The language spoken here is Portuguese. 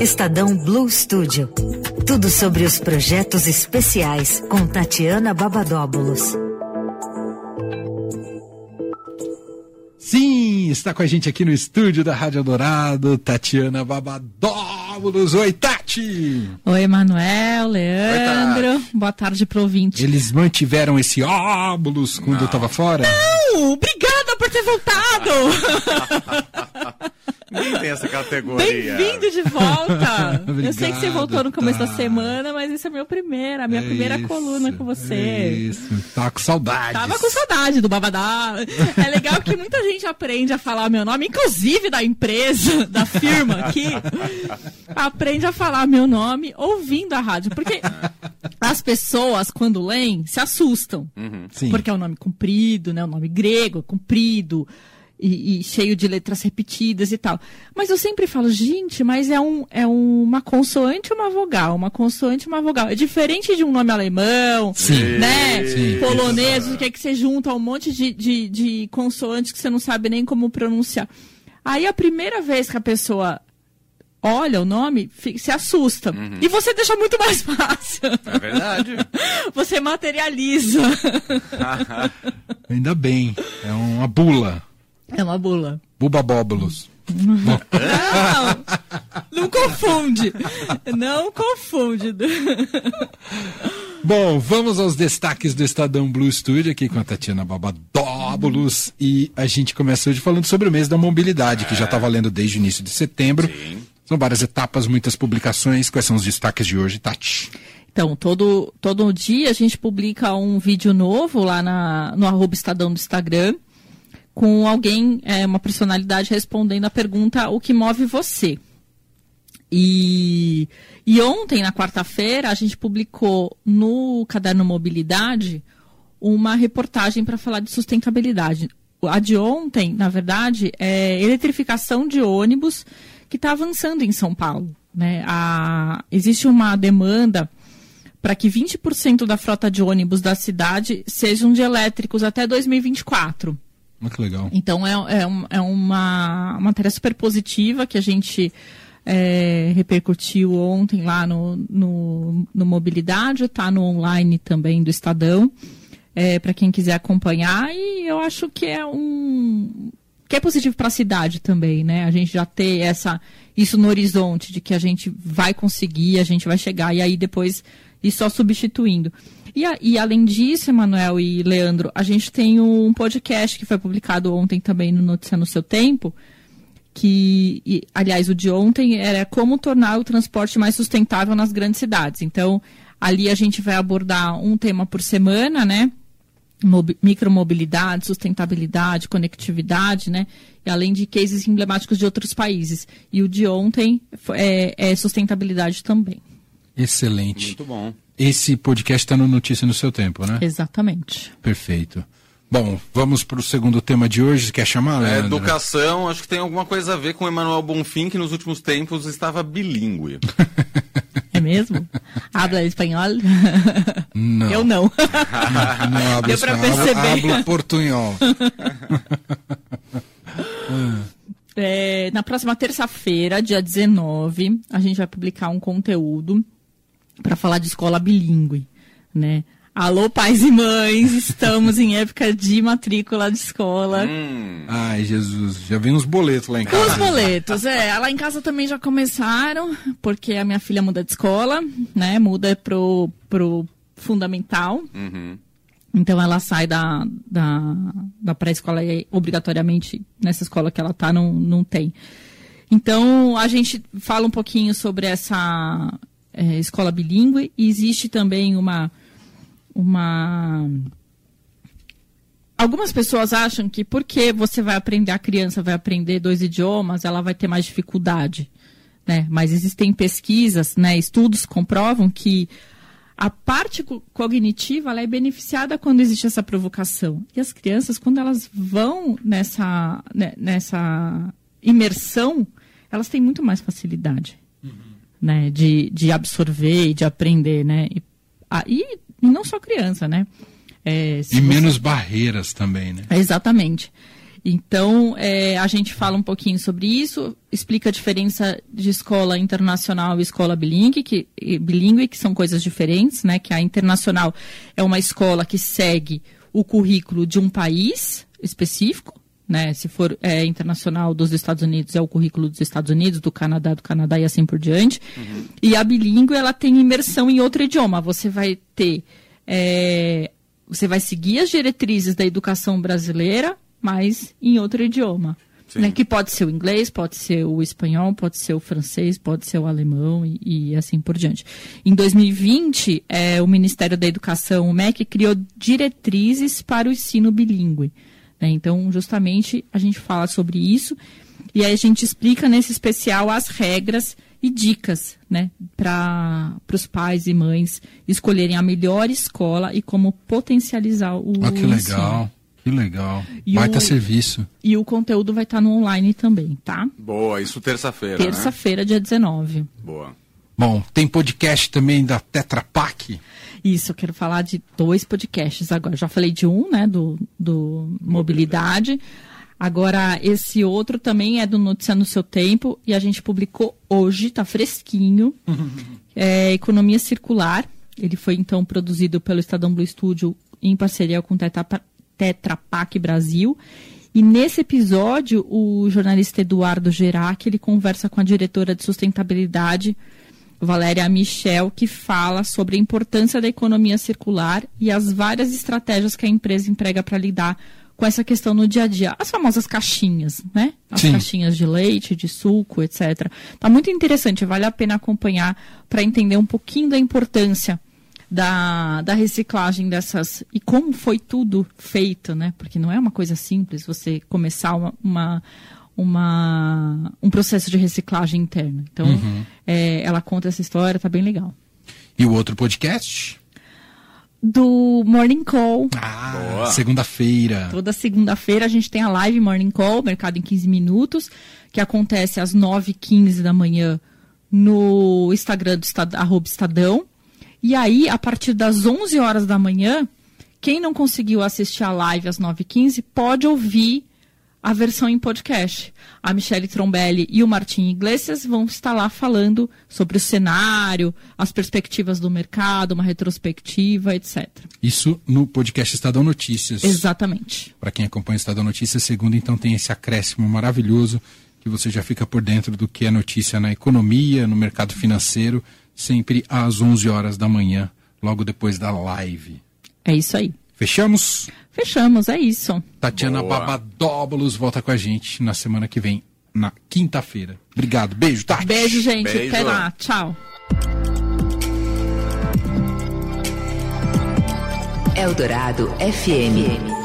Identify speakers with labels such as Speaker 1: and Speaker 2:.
Speaker 1: Estadão Blue Studio. Tudo sobre os projetos especiais com Tatiana Babadóbulos.
Speaker 2: Sim, está com a gente aqui no estúdio da Rádio Dourado, Tatiana Babadóbulos. Oi, Tati!
Speaker 3: Oi, Manuel, Leandro. Oi, Boa tarde pro ouvinte.
Speaker 2: Eles mantiveram esse óbulos quando Não. eu estava fora?
Speaker 3: Não, obrigada por ter voltado!
Speaker 4: Nem tem essa categoria.
Speaker 3: Bem-vindo de volta. eu sei que você voltou no começo tá. da semana, mas isso é meu primeiro, a minha é primeira isso, coluna com você. É
Speaker 2: isso. Tava com saudade.
Speaker 3: Tava com saudade do Babadá. É legal que muita gente aprende a falar meu nome, inclusive da empresa, da firma aqui, aprende a falar meu nome ouvindo a rádio. Porque as pessoas, quando leem, se assustam. Uhum, porque é um nome comprido, né? Um nome grego, comprido e, e, cheio de letras repetidas e tal. Mas eu sempre falo, gente, mas é, um, é uma consoante e uma vogal, uma consoante e uma vogal. É diferente de um nome alemão, sim, né? Sim, polonês, que é que você junta um monte de, de, de consoantes que você não sabe nem como pronunciar. Aí a primeira vez que a pessoa olha o nome, se assusta. Uhum. E você deixa muito mais fácil.
Speaker 4: É verdade.
Speaker 3: Você materializa.
Speaker 2: Ainda bem. É uma bula.
Speaker 3: É uma bula.
Speaker 2: Bubabóbulos.
Speaker 3: Não, não confunde. Não confunde.
Speaker 2: Bom, vamos aos destaques do Estadão Blue Studio aqui com a Tatiana Babadóbulos. E a gente começa hoje falando sobre o mês da mobilidade, que já está valendo desde o início de setembro. Sim. São várias etapas, muitas publicações. Quais são os destaques de hoje, Tati?
Speaker 3: Então, todo, todo dia a gente publica um vídeo novo lá na, no arroba Estadão do Instagram com alguém, é, uma personalidade respondendo a pergunta o que move você. E, e ontem, na quarta-feira, a gente publicou no Caderno Mobilidade uma reportagem para falar de sustentabilidade. A de ontem, na verdade, é eletrificação de ônibus que está avançando em São Paulo. Né? A, existe uma demanda para que 20% da frota de ônibus da cidade sejam de elétricos até 2024.
Speaker 2: Muito legal.
Speaker 3: Então é, é, é uma matéria super positiva que a gente é, repercutiu ontem lá no, no, no Mobilidade, está no online também do Estadão, é, para quem quiser acompanhar, e eu acho que é um. Que é positivo para a cidade também, né? A gente já ter essa, isso no horizonte de que a gente vai conseguir, a gente vai chegar, e aí depois ir só substituindo. E, a, e além disso, Emanuel e Leandro, a gente tem um podcast que foi publicado ontem também no Notícia no Seu Tempo, que, e, aliás, o de ontem era como tornar o transporte mais sustentável nas grandes cidades. Então, ali a gente vai abordar um tema por semana, né? Mob, micromobilidade, sustentabilidade, conectividade, né? E além de cases emblemáticos de outros países. E o de ontem é, é sustentabilidade também.
Speaker 2: Excelente.
Speaker 4: Muito bom.
Speaker 2: Esse podcast está no Notícia no Seu Tempo, né?
Speaker 3: Exatamente.
Speaker 2: Perfeito. Bom, vamos para o segundo tema de hoje. Quer chamar,
Speaker 4: É, educação, acho que tem alguma coisa a ver com o Emanuel Bonfim, que nos últimos tempos estava bilíngue.
Speaker 3: Mesmo? Habla espanhol?
Speaker 2: Não.
Speaker 3: Eu não.
Speaker 2: não hablo Deu para perceber. Hablo portunhol.
Speaker 3: É, na próxima terça-feira, dia 19, a gente vai publicar um conteúdo para falar de escola bilíngue, né? Alô, pais e mães, estamos em época de matrícula de escola. Hum.
Speaker 2: Ai, Jesus, já vem uns boletos lá em casa.
Speaker 3: Os boletos, é. Lá em casa também já começaram, porque a minha filha muda de escola, né? Muda pro, pro fundamental. Uhum. Então ela sai da, da, da pré-escola e obrigatoriamente nessa escola que ela tá não, não tem. Então a gente fala um pouquinho sobre essa é, escola bilíngue e existe também uma uma algumas pessoas acham que porque você vai aprender a criança vai aprender dois idiomas ela vai ter mais dificuldade né? Mas existem pesquisas né estudos comprovam que a parte cognitiva ela é beneficiada quando existe essa provocação. E as crianças quando elas vão nessa né, nessa imersão elas têm muito mais facilidade uhum. né, de, de absorver e de aprender, né? E, ah, e, não só criança, né?
Speaker 2: É, e menos barreiras também, né?
Speaker 3: Exatamente. Então, é, a gente fala um pouquinho sobre isso, explica a diferença de escola internacional e escola bilíngue, que, bilíngue, que são coisas diferentes, né? Que a internacional é uma escola que segue o currículo de um país específico, né? Se for é, internacional dos Estados Unidos, é o currículo dos Estados Unidos, do Canadá, do Canadá e assim por diante. Uhum. E a bilíngue, ela tem imersão em outro idioma. Você vai ter... É, você vai seguir as diretrizes da educação brasileira, mas em outro idioma. Né, que pode ser o inglês, pode ser o espanhol, pode ser o francês, pode ser o alemão e, e assim por diante. Em 2020, é, o Ministério da Educação, o MEC, criou diretrizes para o ensino bilíngue. Né? Então, justamente, a gente fala sobre isso e aí a gente explica nesse especial as regras e dicas né, para os pais e mães escolherem a melhor escola e como potencializar o
Speaker 2: ah, que legal. Ensino. Que legal. E Baita o, serviço.
Speaker 3: E o conteúdo vai estar tá no online também, tá?
Speaker 4: Boa, isso terça-feira.
Speaker 3: Né? Terça-feira, né? dia 19.
Speaker 4: Boa.
Speaker 2: Bom, tem podcast também da Tetra Pak?
Speaker 3: Isso, eu quero falar de dois podcasts agora. Já falei de um, né, do, do Mobilidade. Agora, esse outro também é do Notícia no Seu Tempo e a gente publicou hoje, tá fresquinho. é Economia Circular. Ele foi, então, produzido pelo Estadão Blue Studio em parceria com o Tetra, Tetra Pak Brasil. E nesse episódio, o jornalista Eduardo Gerac, ele conversa com a diretora de sustentabilidade, Valéria Michel, que fala sobre a importância da economia circular e as várias estratégias que a empresa emprega para lidar com essa questão no dia a dia. As famosas caixinhas, né? As Sim. caixinhas de leite, de suco, etc. Tá muito interessante, vale a pena acompanhar para entender um pouquinho da importância da, da reciclagem dessas e como foi tudo feito, né? Porque não é uma coisa simples você começar uma, uma, uma um processo de reciclagem interna. Então, uhum. é, ela conta essa história, tá bem legal.
Speaker 2: E o outro podcast?
Speaker 3: Do Morning Call.
Speaker 2: Ah, segunda-feira.
Speaker 3: Toda segunda-feira a gente tem a live Morning Call, Mercado em 15 Minutos, que acontece às 9h15 da manhã no Instagram do Estad arroba Estadão. E aí, a partir das 11 horas da manhã, quem não conseguiu assistir a live às 9h15 pode ouvir a versão em podcast. A Michelle Trombelli e o Martim Iglesias vão estar lá falando sobre o cenário, as perspectivas do mercado, uma retrospectiva, etc.
Speaker 2: Isso no podcast Estadão Notícias.
Speaker 3: Exatamente.
Speaker 2: Para quem acompanha o Estadão Notícias, segundo, então tem esse acréscimo maravilhoso que você já fica por dentro do que é notícia na economia, no mercado financeiro sempre às 11 horas da manhã, logo depois da live.
Speaker 3: É isso aí.
Speaker 2: Fechamos?
Speaker 3: Fechamos, é isso.
Speaker 2: Tatiana Boa. Babadóbulos volta com a gente na semana que vem, na quinta-feira. Obrigado. Beijo, Tati.
Speaker 3: Beijo, gente. Beijo. Até lá. Tchau.
Speaker 1: Eldorado FM.